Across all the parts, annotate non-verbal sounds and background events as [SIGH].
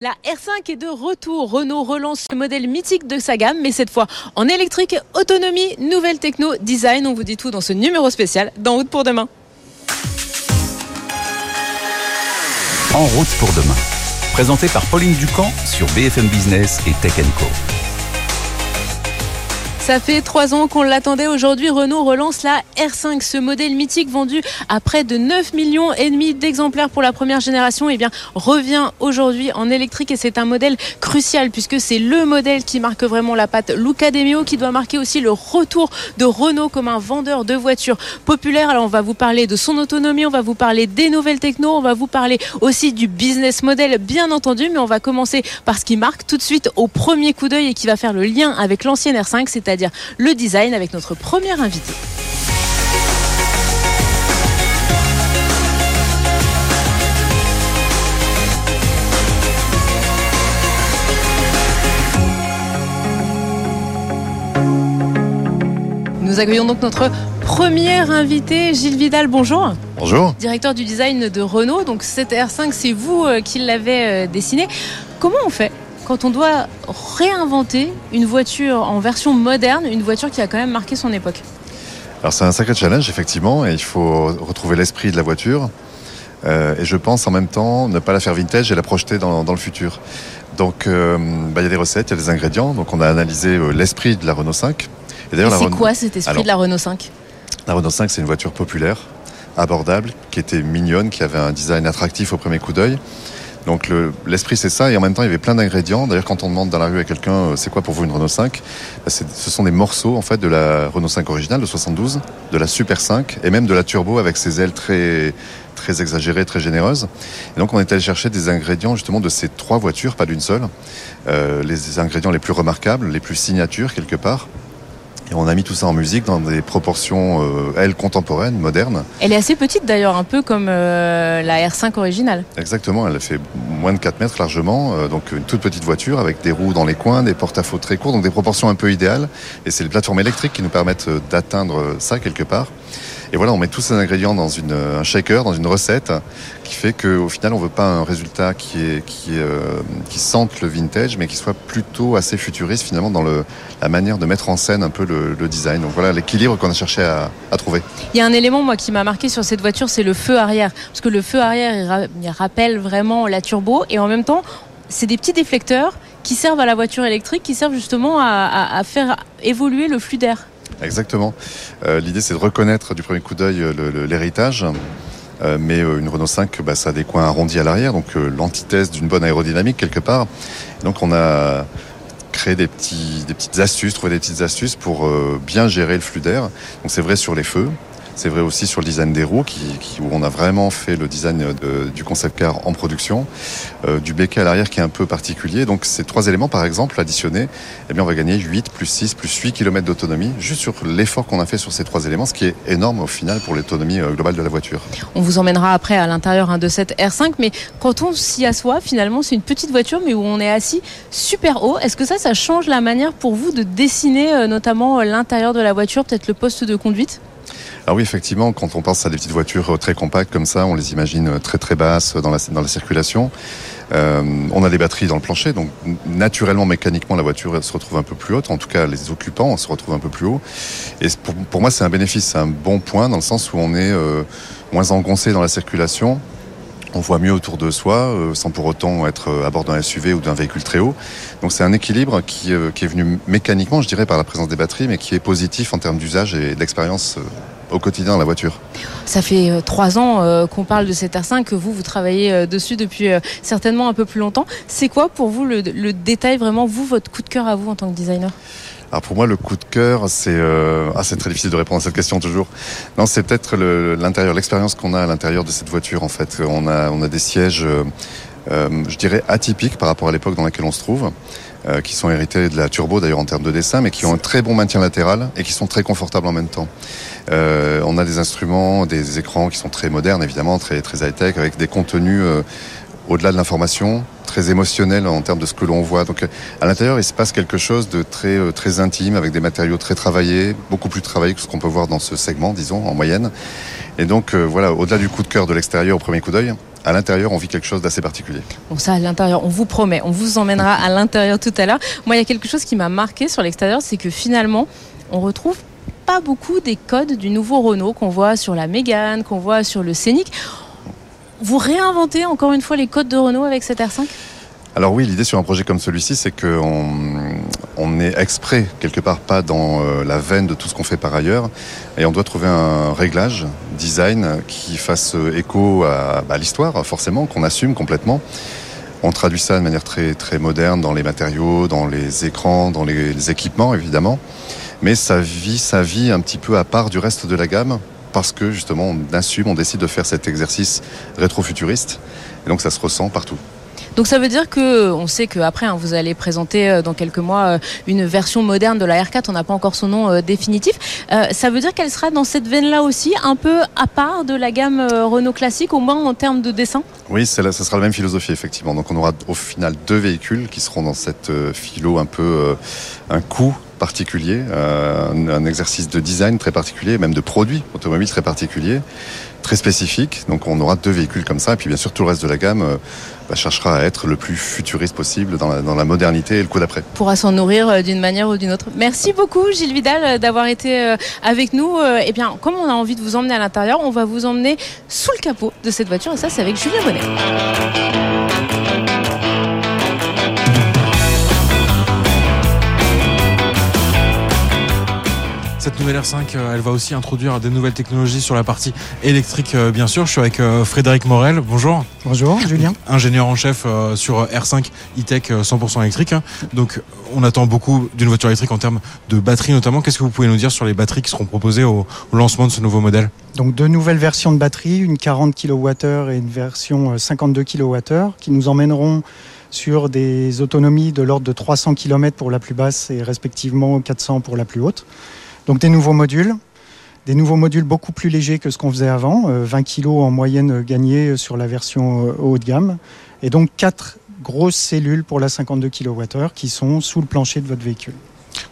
La R5 est de retour. Renault relance le modèle mythique de sa gamme, mais cette fois en électrique, autonomie, nouvelle techno, design. On vous dit tout dans ce numéro spécial dans Route pour demain. En route pour demain. Présenté par Pauline Ducamp sur BFM Business et Tech Co. Ça fait trois ans qu'on l'attendait. Aujourd'hui, Renault relance la R5, ce modèle mythique vendu à près de 9 millions et demi d'exemplaires pour la première génération. Eh bien, revient aujourd'hui en électrique et c'est un modèle crucial puisque c'est le modèle qui marque vraiment la patte Luca De Meo qui doit marquer aussi le retour de Renault comme un vendeur de voitures populaires. Alors, on va vous parler de son autonomie, on va vous parler des nouvelles techno, on va vous parler aussi du business model, bien entendu. Mais on va commencer par ce qui marque tout de suite au premier coup d'œil et qui va faire le lien avec l'ancienne R5, c'est-à-dire c'est-à-dire le design avec notre première invité. Nous accueillons donc notre premier invité, Gilles Vidal. Bonjour. Bonjour. Directeur du design de Renault. Donc cette R5, c'est vous euh, qui l'avez euh, dessiné. Comment on fait quand on doit réinventer une voiture en version moderne, une voiture qui a quand même marqué son époque Alors c'est un sacré challenge effectivement et il faut retrouver l'esprit de la voiture euh, et je pense en même temps ne pas la faire vintage et la projeter dans, le futur. Donc euh, bah, il y a des recettes, il y a des ingrédients, donc on a analysé euh, l'esprit de la Renault 5. Et, c'est quoi cet esprit de la Renault 5 La Renault 5 c'est une voiture populaire, abordable, qui était mignonne, qui avait un design attractif au premier coup d'œil. Donc l'esprit c'est ça et en même temps il y avait plein d'ingrédients. D'ailleurs quand on demande dans la rue à quelqu'un euh, c'est quoi pour vous une Renault 5, bah, ce sont des morceaux en fait de la Renault 5 originale de 72, de la Super 5 et même de la Turbo avec ses ailes très très exagérées, très généreuses. Et donc on est allé chercher des ingrédients justement de ces trois voitures, pas d'une seule, euh, les ingrédients les plus remarquables, les plus signatures quelque part. Et on a mis tout ça en musique dans des proportions, euh, elles, contemporaines, modernes. Elle est assez petite d'ailleurs, un peu comme euh, la R5 originale. Exactement, elle fait moins de 4 mètres largement, euh, donc une toute petite voiture avec des roues dans les coins, des porte-à-faux très courts, donc des proportions un peu idéales. Et c'est les plateformes électriques qui nous permettent d'atteindre ça quelque part. Et voilà, on met tous ces ingrédients dans une, un shaker, dans une recette, qui fait qu'au final, on veut pas un résultat euh, qui sente le vintage, mais qui soit plutôt assez futuriste finalement dans la manière de mettre en scène un peu le, design. Donc voilà l'équilibre qu'on a cherché à, trouver. Il y a un élément moi qui m'a marqué sur cette voiture, c'est le feu arrière, parce que le feu arrière, il, rappelle vraiment la turbo, et en même temps, c'est des petits déflecteurs qui servent à la voiture électrique, qui servent justement à faire évoluer le flux d'air. Exactement. Euh, L'idée, c'est de reconnaître du premier coup d'œil euh, l'héritage. Euh, mais une Renault 5, bah, ça a des coins arrondis à l'arrière, donc l'antithèse d'une bonne aérodynamique quelque part. donc on a créé des, petits, des petites astuces, trouvé des petites astuces pour bien gérer le flux d'air. Donc c'est vrai sur les feux, c'est vrai aussi sur le design des roues, où on a vraiment fait le design de, du concept car en production, euh, du béquet à l'arrière qui est un peu particulier. Donc ces trois éléments, par exemple, additionnés, eh bien, on va gagner 8 plus 6 plus 8 km d'autonomie, juste sur l'effort qu'on a fait sur ces trois éléments, ce qui est énorme au final pour l'autonomie euh, globale de la voiture. On vous emmènera après à l'intérieur hein, de cette R5, mais quand on s'y assoit, finalement, c'est une petite voiture, mais où on est assis super haut. Est-ce que ça, ça change la manière pour vous de dessiner euh, notamment l'intérieur de la voiture, peut-être le poste de conduite? Alors oui, effectivement, quand on pense à des petites voitures très compactes comme ça, on les imagine très très basses dans la, dans la circulation. Euh, on a des batteries dans le plancher, donc naturellement, mécaniquement, la voiture se retrouve un peu plus haute. En tout cas, les occupants se retrouvent un peu plus haut. Et pour, moi, c'est un bénéfice, c'est un bon point dans le sens où on est euh, moins engoncé dans la circulation. On voit mieux autour de soi, euh, sans pour autant être à bord d'un SUV ou d'un véhicule très haut. Donc c'est un équilibre qui, euh, qui, est venu mécaniquement, je dirais, par la présence des batteries, mais qui est positif en termes d'usage et d'expérience euh, au quotidien la voiture. Ça fait euh, trois ans euh, qu'on parle de cette R5, que vous, vous travaillez euh, dessus depuis certainement un peu plus longtemps. C'est quoi pour vous le, le, détail, vraiment, vous, votre coup de cœur à vous en tant que designer? Alors pour moi, le coup de cœur, c'est euh... ah, c'est très difficile de répondre à cette question toujours. Non, c'est peut-être l'intérieur, l'expérience qu'on a à l'intérieur de cette voiture. En fait, on a on a des sièges je dirais, atypiques par rapport à l'époque dans laquelle on se trouve. qui sont hérités de la turbo d'ailleurs en termes de dessin, mais qui ont un très bon maintien latéral et qui sont très confortables en même temps. on a des instruments, des écrans qui sont très modernes évidemment, très très high tech, avec des contenus au-delà de l'information, très émotionnel en termes de ce que l'on voit. Donc à l'intérieur, il se passe quelque chose de très euh, très intime avec des matériaux très travaillés, beaucoup plus travaillés que ce qu'on peut voir dans ce segment, disons en moyenne. Et donc euh, voilà, au-delà du coup de cœur de l'extérieur au premier coup d'œil, à l'intérieur, on vit quelque chose d'assez particulier. Bon, ça, à l'intérieur, on vous promet, on vous emmènera à l'intérieur tout à l'heure. Moi, il y a quelque chose qui m'a marqué sur l'extérieur, c'est que finalement, on retrouve pas beaucoup des codes du nouveau Renault qu'on voit sur la Mégane, qu'on voit sur le Scénic. Vous réinventez encore une fois les codes de Renault avec cette R5 alors oui, l'idée sur un projet comme celui-ci, c'est qu'on on est exprès quelque part pas dans euh, la veine de tout ce qu'on fait par ailleurs, et on doit trouver un réglage design qui fasse écho à, l'histoire, forcément, qu'on assume complètement. On traduit ça de manière très très moderne dans les matériaux, dans les écrans, dans les, équipements évidemment, mais ça vit sa vie un petit peu à part du reste de la gamme parce que justement on assume, on décide de faire cet exercice rétro-futuriste. Et donc ça se ressent partout. Donc ça veut dire que on sait qu'après hein, vous allez présenter euh, dans quelques mois euh, une version moderne de la R4. On n'a pas encore son nom euh, définitif. ça veut dire qu'elle sera dans cette veine-là aussi, un peu à part de la gamme Renault classique, au moins en termes de dessin? Oui, ça sera la même philosophie effectivement. Donc on aura au final deux véhicules qui seront dans cette philo un peu un coup particulier, un, exercice de design très particulier, même de produits automobiles très particulier, très spécifique. Donc on aura deux véhicules comme ça, et puis bien sûr tout le reste de la gamme bah, cherchera à être le plus futuriste possible dans la, modernité et le coup d'après. Pourra s'en nourrir euh, d'une manière ou d'une autre. Merci beaucoup Gilles Vidal euh, d'avoir été euh, avec nous. Eh bien, comme on a envie de vous emmener à l'intérieur, on va vous emmener sous le capot de cette voiture et ça c'est avec Julien Bonnet. Cette nouvelle R5, euh, elle va aussi introduire des nouvelles technologies sur la partie électrique, euh, bien sûr. Je suis avec euh, Frédéric Morel. Bonjour. Bonjour, Julien. Ingénieur en chef sur R5 e-tech 100% électrique. Donc, on attend beaucoup d'une voiture électrique en termes de batterie notamment. Qu'est-ce que vous pouvez nous dire sur les batteries qui seront proposées au, lancement de ce nouveau modèle? Donc, deux nouvelles versions de batterie, une 40 kWh et une version 52 kWh, qui nous emmèneront sur des autonomies de l'ordre de 300 km pour la plus basse et respectivement 400 pour la plus haute. Donc des nouveaux modules, des nouveaux modules beaucoup plus légers que ce qu'on faisait avant, 20 euh, kg en moyenne gagnée sur la version euh, haut de gamme, et donc quatre grosses cellules pour la 52 kWh qui sont sous le plancher de votre véhicule.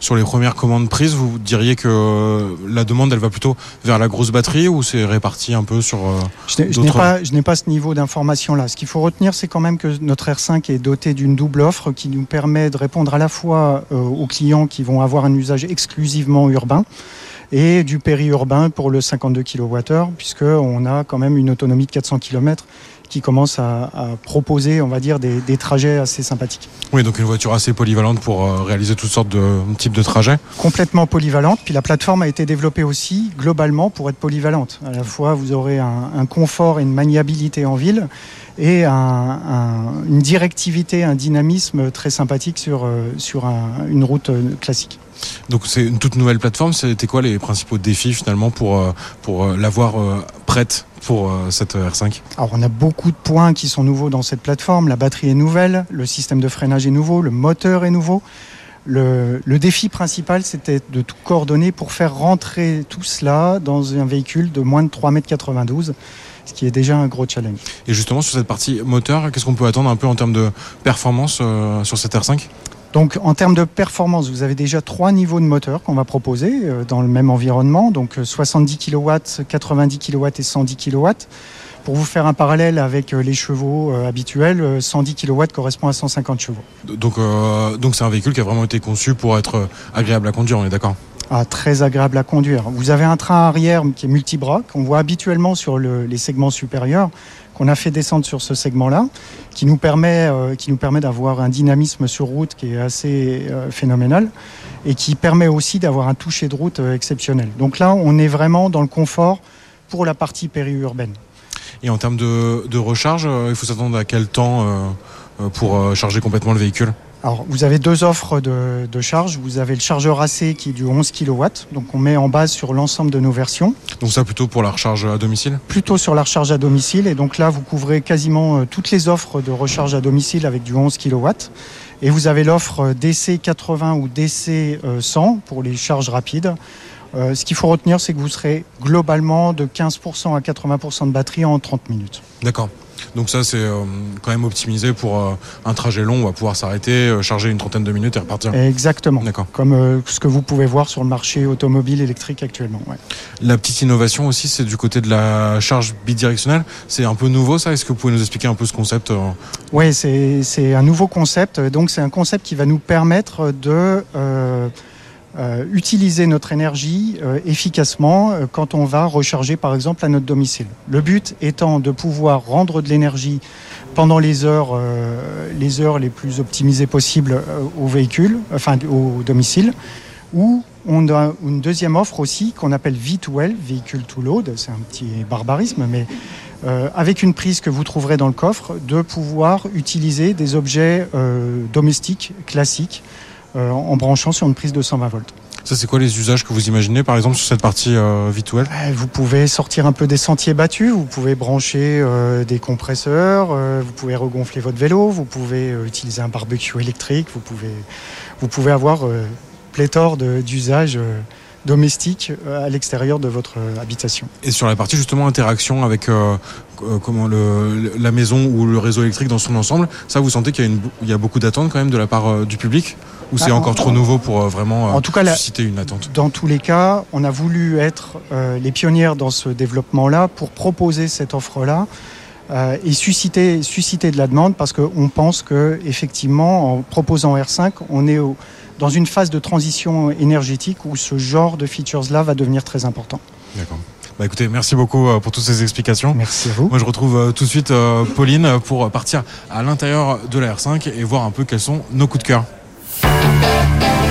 Sur les premières commandes prises, vous diriez que euh, la demande, elle va plutôt vers la grosse batterie ou c'est réparti un peu sur Je n'ai pas, je n'ai pas ce niveau d'information-là. Ce qu'il faut retenir, c'est quand même que notre R5 est doté d'une double offre qui nous permet de répondre à la fois aux clients qui vont avoir un usage exclusivement urbain, et du périurbain pour le 52 kWh, puisqu'on a quand même une autonomie de 400 km qui commence à, proposer, on va dire, des, trajets assez sympathiques. Oui, donc une voiture assez polyvalente pour euh, réaliser toutes sortes de types de trajets. Complètement polyvalente. Puis la plateforme a été développée aussi globalement pour être polyvalente. À la fois, vous aurez un, confort et une maniabilité en ville et une directivité, un dynamisme très sympathique sur, euh, sur une route euh, classique. Donc c'est une toute nouvelle plateforme. C'était quoi les principaux défis finalement pour, euh, pour l'avoir prête pour cette R5 Alors on a beaucoup de points qui sont nouveaux dans cette plateforme. La batterie est nouvelle, le système de freinage est nouveau, le moteur est nouveau. Le, le défi principal, c'était de tout coordonner pour faire rentrer tout cela dans un véhicule de moins de 3,92 m ce qui est déjà un gros challenge. Et justement, sur cette partie moteur, qu'est-ce qu'on peut attendre un peu en termes de performance sur cette R5 donc en termes de performance, vous avez déjà trois niveaux de moteur qu'on va proposer euh, dans le même environnement, donc 70 kW, 90 kW et 110 kW. Pour vous faire un parallèle avec euh, les chevaux euh, habituels, 110 kW correspond à 150 chevaux. Donc donc c'est un véhicule qui a vraiment été conçu pour être agréable à conduire, on est d'accord? Très agréable à conduire. Vous avez un train arrière qui est multibras, qu'on voit habituellement sur les segments supérieurs, qu'on a fait descendre sur ce segment-là, qui nous permet, euh, permet d'avoir un dynamisme sur route qui est assez euh, phénoménal et qui permet aussi d'avoir un toucher de route euh, exceptionnel. Donc là, on est vraiment dans le confort pour la partie périurbaine. Et en termes de, recharge, il faut s'attendre à quel temps pour charger complètement le véhicule? Alors, vous avez deux offres de, de, charge. Vous avez le chargeur AC qui est du 11 kW. Donc, on met en base sur l'ensemble de nos versions. Donc, ça plutôt pour la recharge à domicile? Plutôt sur la recharge à domicile. Et donc là, vous couvrez quasiment euh, toutes les offres de recharge à domicile avec du 11 kW. Et vous avez l'offre DC 80 ou DC 100 pour les charges rapides. Euh, ce qu'il faut retenir, c'est que vous serez globalement de 15% à 80% de batterie en 30 minutes. D'accord. Donc ça, c'est euh, quand même optimisé pour euh, un trajet long. On va pouvoir s'arrêter, euh, charger une trentaine de minutes et repartir. Exactement. D'accord. Comme ce que vous pouvez voir sur le marché automobile électrique actuellement. Ouais. La petite innovation aussi, c'est du côté de la charge bidirectionnelle. C'est un peu nouveau, ça. Est-ce que vous pouvez nous expliquer un peu ce concept Oui, c'est un nouveau concept. Donc c'est un concept qui va nous permettre de euh, utiliser notre énergie euh, efficacement euh, quand on va recharger par exemple à notre domicile. Le but étant de pouvoir rendre de l'énergie pendant les heures, euh, les heures les plus optimisées possibles euh, au véhicule, enfin au domicile, ou on a une deuxième offre aussi qu'on appelle V2L, Vehicle to Load, c'est un petit barbarisme, mais euh, avec une prise que vous trouverez dans le coffre, de pouvoir utiliser des objets euh, domestiques classiques euh, en branchant sur une prise de 120 volts. Ça, c'est quoi les usages que vous imaginez, par exemple, sur cette partie euh, V2L Euh, Vous pouvez sortir un peu des sentiers battus, vous pouvez brancher euh, des compresseurs, euh, vous pouvez regonfler votre vélo, vous pouvez euh, utiliser un barbecue électrique, vous pouvez, vous pouvez avoir euh, pléthore d'usages euh, domestiques euh, à l'extérieur de votre euh, habitation. Et sur la partie justement interaction avec euh, euh, comment le, la maison ou le réseau électrique dans son ensemble, ça, vous sentez qu'il y a, une, il y a beaucoup d'attentes quand même de la part euh, du public? Ou c'est Ah, encore en- trop nouveau pour euh, vraiment euh, En tout cas, susciter une attente? Dans tous les cas, on a voulu être euh, les pionnières dans ce développement-là pour proposer cette offre-là euh, et susciter, susciter de la demande parce qu'on pense que effectivement, en proposant R5, on est au- dans une phase de transition énergétique où ce genre de features-là va devenir très important. D'accord. Bah écoutez, merci beaucoup pour toutes ces explications. Merci à vous. Moi, je retrouve tout de suite Pauline pour partir à l'intérieur de la R5 et voir un peu quels sont nos coups de cœur. Thank you.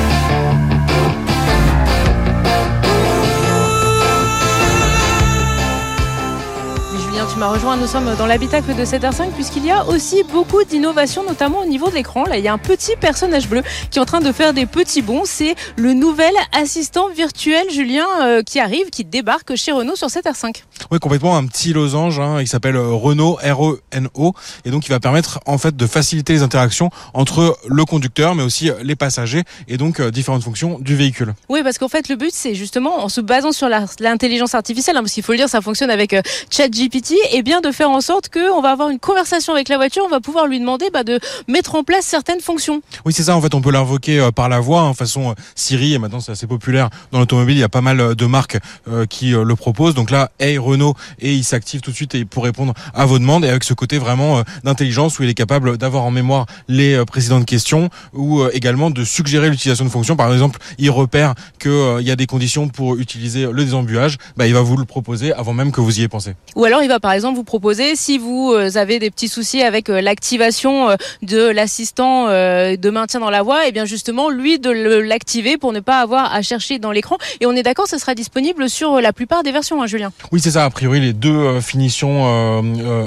Rejoint. Nous sommes dans l'habitacle de cette R5 puisqu'il y a aussi beaucoup d'innovations, notamment au niveau de l'écran. Là, il y a un petit personnage bleu qui est en train de faire des petits bonds. C'est le nouvel assistant virtuel, Julien, euh, qui arrive, qui débarque chez Renault sur cette R5. Oui, complètement un petit losange. Hein, il s'appelle Renault R-E-N-O et donc il va permettre en fait de faciliter les interactions entre le conducteur, mais aussi euh, les passagers et donc euh, différentes fonctions du véhicule. Oui, parce qu'en fait, le but, c'est justement, en se basant sur l'intelligence artificielle, hein, parce qu'il faut le dire, ça fonctionne avec euh, ChatGPT, et bien de faire en sorte qu'on va avoir une conversation avec la voiture, on va pouvoir lui demander bah, de mettre en place certaines fonctions. Oui, c'est ça. En fait, on peut l'invoquer euh, par la voix, hein, façon euh, Siri. Et maintenant, c'est assez populaire dans l'automobile. Il y a pas mal euh, de marques euh, qui le proposent. Donc là, Hey Renault, et il s'active tout de suite et pour répondre à vos demandes. Et avec ce côté vraiment euh, d'intelligence où il est capable d'avoir en mémoire les euh, précédentes questions ou également de suggérer l'utilisation de fonctions. Par exemple, il repère que euh, il y a des conditions pour utiliser le désembuage. Bah, il va vous le proposer avant même que vous y ayez pensé. Ou alors, il va par exemple vous proposer, si vous euh, avez des petits soucis avec euh, l'activation euh, de l'assistant de maintien dans la voie, et bien justement, lui de l'activer pour ne pas avoir à chercher dans l'écran. Et on est d'accord, ce sera disponible sur la plupart des versions, hein, Julien. Oui, c'est ça. A priori, les deux finitions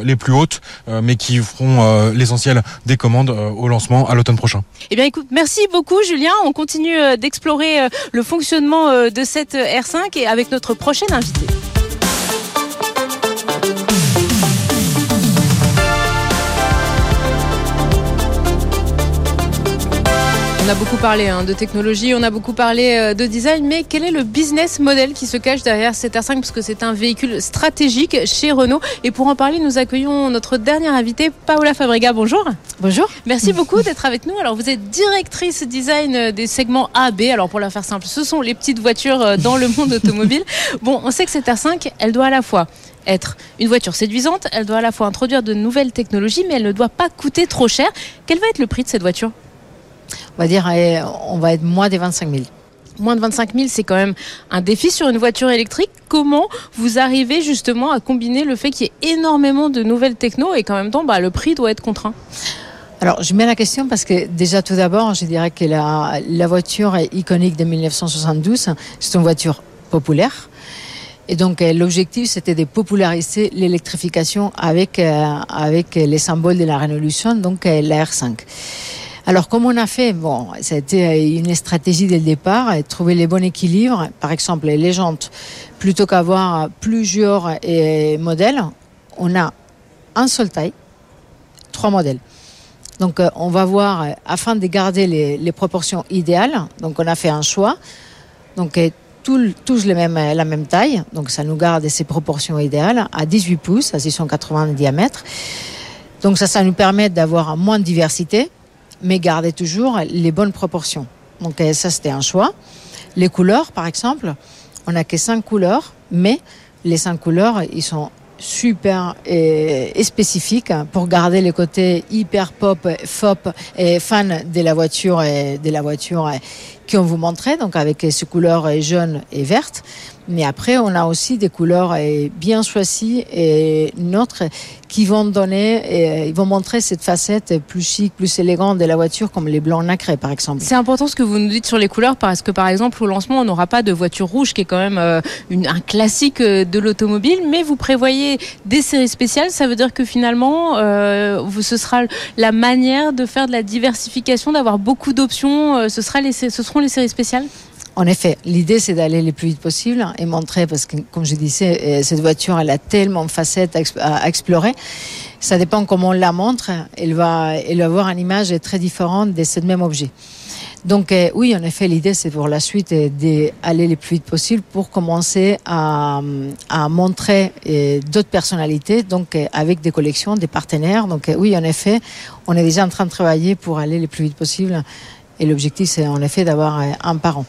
les plus hautes, mais qui feront l'essentiel des commandes au lancement à l'automne prochain. Eh bien, écoute, merci beaucoup, Julien. On continue d'explorer le fonctionnement de cette euh, R5 et avec notre prochaine invitée. On a beaucoup parlé hein, de technologie, on a beaucoup parlé euh, de design, mais quel est le business model qui se cache derrière cette R5 Parce que c'est un véhicule stratégique chez Renault. Et pour en parler, nous accueillons notre dernière invitée, Paola Fabrega. Bonjour. Bonjour. Merci beaucoup d'être avec nous. Alors, vous êtes directrice design euh, des segments A, B. Alors, pour la faire simple, ce sont les petites voitures euh, dans le monde automobile. [LAUGHS] Bon, on sait que cette R5, elle doit à la fois être une voiture séduisante, elle doit à la fois introduire de nouvelles technologies, mais elle ne doit pas coûter trop cher. Quel va être le prix de cette voiture? On va dire, eh, on va être moins des 25 000. Moins de 25 000, c'est quand même un défi sur une voiture électrique. Comment vous arrivez justement à combiner le fait qu'il y ait énormément de nouvelles techno et qu'en même temps, bah, le prix doit être contraint? Alors, je mets la question parce que déjà tout d'abord, je dirais que la, la voiture iconique de 1972, c'est une voiture populaire. Et donc, euh, l'objectif, c'était de populariser l'électrification avec, euh, avec les symboles de la révolution, donc euh, la R5. Alors, comme on a fait, bon, ça a été une stratégie dès le départ, trouver les bons équilibres. Par exemple, les jantes, plutôt qu'avoir plusieurs modèles, on a un seul taille, trois modèles. Donc, on va voir, afin de garder les, les, proportions idéales, donc on a fait un choix. Donc, tous les mêmes, la même taille, donc ça nous garde ces proportions idéales à 18 pouces, à 680 de diamètre. Donc ça, ça nous permet d'avoir moins de diversité, mais garder toujours les bonnes proportions. Donc euh, ça, c'était un choix. Les couleurs, par exemple, on n'a que cinq couleurs, mais les cinq couleurs, ils sont super et, spécifiques pour garder le côté hyper pop, fop et fan de la voiture de la voiture qu'on vous montrait, donc avec ces couleurs jaunes et vertes. Mais après, on a aussi des couleurs bien choisies et neutres qui vont donner, et ils vont montrer cette facette plus chic, plus élégante de la voiture, comme les blancs nacrés, par exemple. C'est important ce que vous nous dites sur les couleurs, parce que par exemple, au lancement, on n'aura pas de voiture rouge, qui est quand même euh, un classique euh, de l'automobile, mais vous prévoyez des séries spéciales. Ça veut dire que finalement, euh, ce sera la manière de faire de la diversification, d'avoir beaucoup d'options. Euh, ce, sera ce seront les séries spéciales? En effet, l'idée c'est d'aller le plus vite possible et montrer, parce que comme je disais, euh, cette voiture elle a tellement de facettes à explorer. Ça dépend comment on la montre, elle va, elle va avoir une image très différente de ce même objet. Donc euh, oui, en effet, l'idée c'est pour la suite d'aller le plus vite possible pour commencer à, montrer euh, d'autres personnalités, donc avec des collections, des partenaires. Donc oui, en effet, on est déjà en train de travailler pour aller le plus vite possible et l'objectif, c'est en effet d'avoir euh, un parent.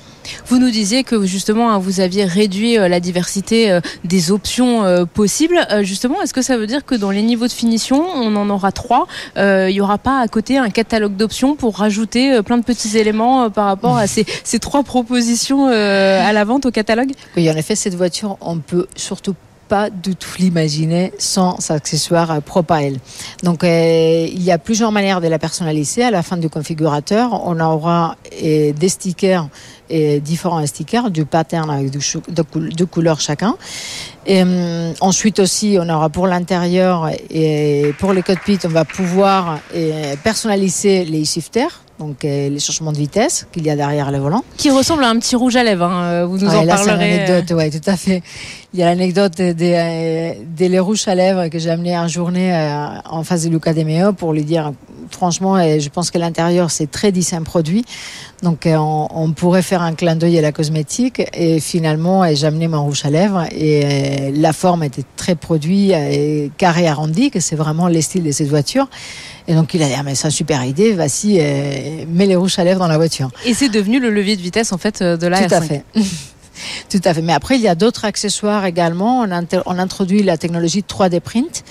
Vous nous disiez que justement, hein, vous aviez réduit euh, la diversité euh, des options possibles. Justement, est-ce que ça veut dire que dans les niveaux de finition, on en aura trois Il n'y aura pas à côté un catalogue d'options pour rajouter plein de petits éléments par rapport à ces, ces trois propositions à la vente au catalogue? Oui, en effet, cette voiture, on peut surtout pas du tout l'imaginer sans accessoires propres à elle. Donc euh, il y a plusieurs manières de la personnaliser. À la fin du configurateur, on aura euh, des stickers et différents stickers, du pattern avec deux, couleurs chacun. Euh, ensuite aussi, on aura pour l'intérieur et pour les cockpits, on va pouvoir personnaliser les shifters donc les changements de vitesse qu'il y a derrière le volant. Qui ressemble à un petit rouge à lèvres, hein. vous nous en là, parlerez. Anecdote, ouais, tout à fait. Il y a l'anecdote des, des, les rouges à lèvres que j'ai amené en journée euh, en face de Luca De Meo pour lui dire, franchement, et je pense que l'intérieur c'est très un produit, donc euh, on, pourrait faire un clin d'œil à la cosmétique et finalement j'ai amené mon rouge à lèvres et euh, la forme était très produit et carré arrondi, que c'est vraiment le style de cette voiture. Et donc il a dit ah mais c'est une super idée, vas-y, mets les rouges à lèvres dans la voiture. Et c'est devenu le levier de vitesse en fait de la Tout à fait. [LAUGHS] Tout à fait. Mais après, il y a d'autres accessoires également. On, on introduit la technologie 3D print.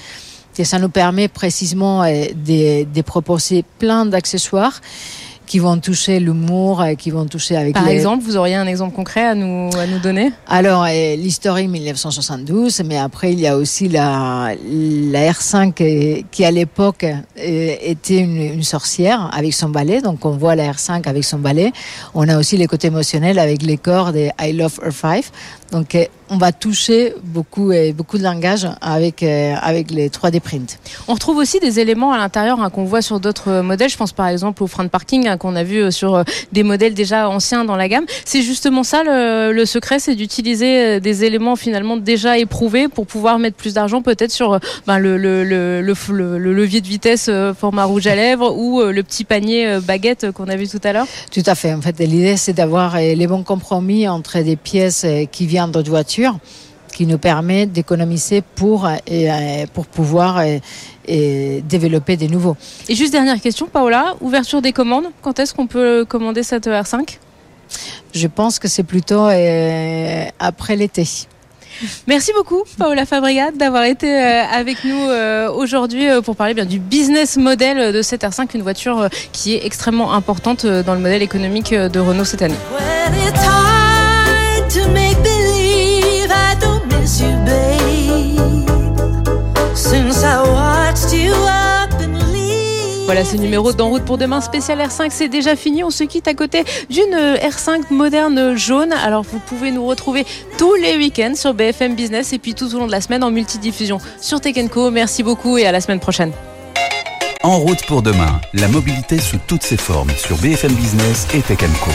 Et ça nous permet précisément euh, de, de proposer plein d'accessoires qui vont toucher l'humour, euh, qui vont toucher avec. Par exemple, vous auriez un exemple concret à nous à nous donner? Alors euh, l'historique 1972, mais après il y a aussi la la R5 euh, qui à l'époque était une, une, sorcière avec son balai. Donc on voit la R5 avec son balai. On a aussi les côtés émotionnels avec les cordes et I Love Her 5. Donc on va toucher beaucoup et beaucoup de langage avec avec les 3D print. On retrouve aussi des éléments à l'intérieur hein, qu'on voit sur d'autres modèles. Je pense par exemple au frein de parking hein, qu'on a vu euh, sur euh, des modèles déjà anciens dans la gamme. C'est justement ça le, secret, c'est d'utiliser euh, des éléments finalement déjà éprouvés pour pouvoir mettre plus d'argent peut-être sur ben, le, le, le, levier de vitesse format rouge à lèvres ou le petit panier baguette qu'on a vu tout à l'heure. Tout à fait. En fait, l'idée c'est d'avoir les bons compromis entre des pièces qui viennent d'autres voitures qui nous permet d'économiser pour, pour pouvoir et développer des nouveaux. Et juste dernière question, Paola, ouverture des commandes, quand est-ce qu'on peut commander cette R5 Je pense que c'est plutôt euh, après l'été. Merci beaucoup, Paola Fabrigat, d'avoir été euh, avec nous euh, aujourd'hui pour parler bien du business model de cette R5, une voiture qui est extrêmement importante dans le modèle économique de Renault cette année. Voilà ce numéro d'En route pour demain spécial R5, c'est déjà fini. On se quitte à côté d'une R5 moderne jaune. Alors vous pouvez nous retrouver tous les week-ends sur BFM Business et puis tout au long de la semaine en multidiffusion sur Tech Co. Merci beaucoup et à la semaine prochaine. En route pour demain, la mobilité sous toutes ses formes sur BFM Business et Tech Co.